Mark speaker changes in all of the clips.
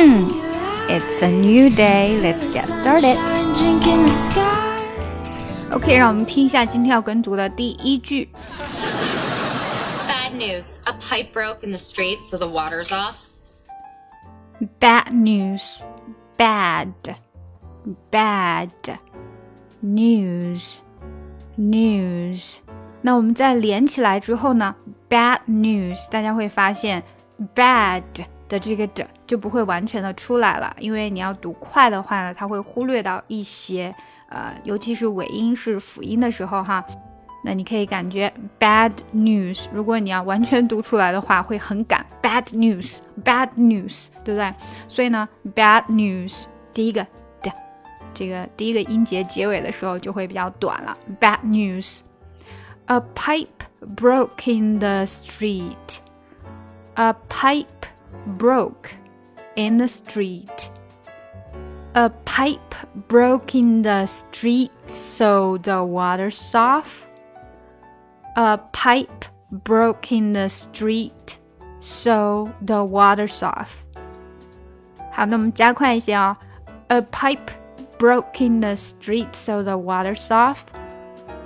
Speaker 1: Hmm. it's a new day. Let's get started. OK，让我们听一下今天要跟读的第一句。
Speaker 2: Bad news: a pipe broke in the street, so the water's off.
Speaker 1: Bad news, bad, bad news, news. 那我们在连起来之后呢？Bad news，大家会发现 bad。的这个的就不会完全的出来了，因为你要读快的话呢，它会忽略到一些，呃，尤其是尾音是辅音的时候哈，那你可以感觉 bad news，如果你要完全读出来的话，会很赶。bad news，bad news，对不对？所以呢，bad news 第一个的这个第一个音节结尾的时候就会比较短了，bad news，a pipe broke in the street，a pipe。broke in the street. A pipe broke in the street, so the water's off. A pipe broke in the street, so the water's off. 好，那我们加快一些啊、哦。A pipe broke in the street, so the water's off.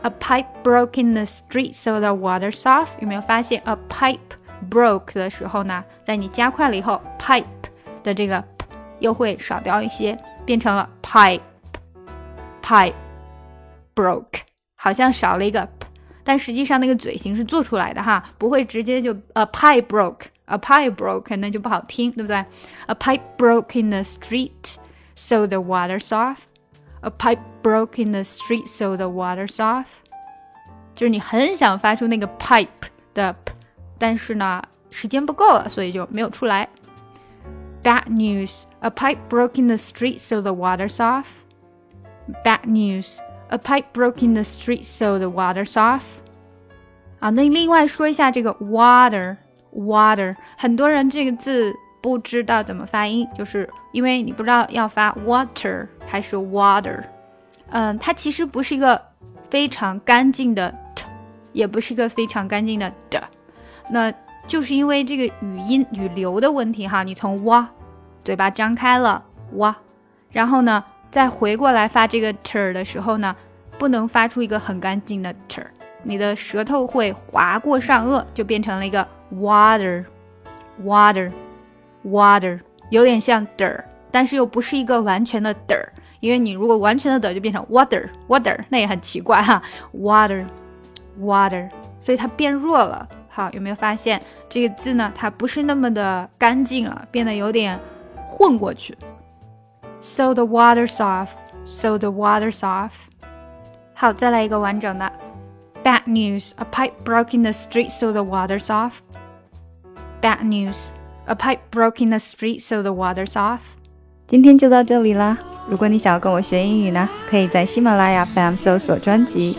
Speaker 1: A pipe broke in the street, so the water's off. 有没有发现 a pipe Broke 的时候呢，在你加快了以后，pipe 的这个又会少掉一些，变成了 pipe pipe broke，好像少了一个 p，但实际上那个嘴型是做出来的哈，不会直接就 a pipe broke，a pipe broke 那就不好听，对不对？A pipe broke in the street, so the water's off. A pipe broke in the street, so the water's off. 就是你很想发出那个 pipe 的 p。但是呢，时间不够了，所以就没有出来。Bad news: a pipe broke in the street, so the water's off. Bad news: a pipe broke in the street, so the water's off. 啊，那另外说一下这个 water water，很多人这个字不知道怎么发音，就是因为你不知道要发 water 还是 water。嗯，它其实不是一个非常干净的 d。那就是因为这个语音语流的问题哈，你从哇，嘴巴张开了哇，然后呢，再回过来发这个 t 的时候呢，不能发出一个很干净的 t，你的舌头会划过上颚，就变成了一个 water，water，water，有点像的，但是又不是一个完全的的，因为你如果完全的的就变成 water，water，那也很奇怪哈，water，water，所以它变弱了。好，有没有发现这个字呢？它不是那么的干净了，变得有点混过去。So the water's off. So the water's off. 好，再来一个完整的。Bad news. A pipe broke in the street, so the water's off. Bad news. A pipe broke in the street, so the water's off.
Speaker 3: 今天就到这里啦。如果你想要跟我学英语呢，可以在喜马拉雅 FM 搜索专辑。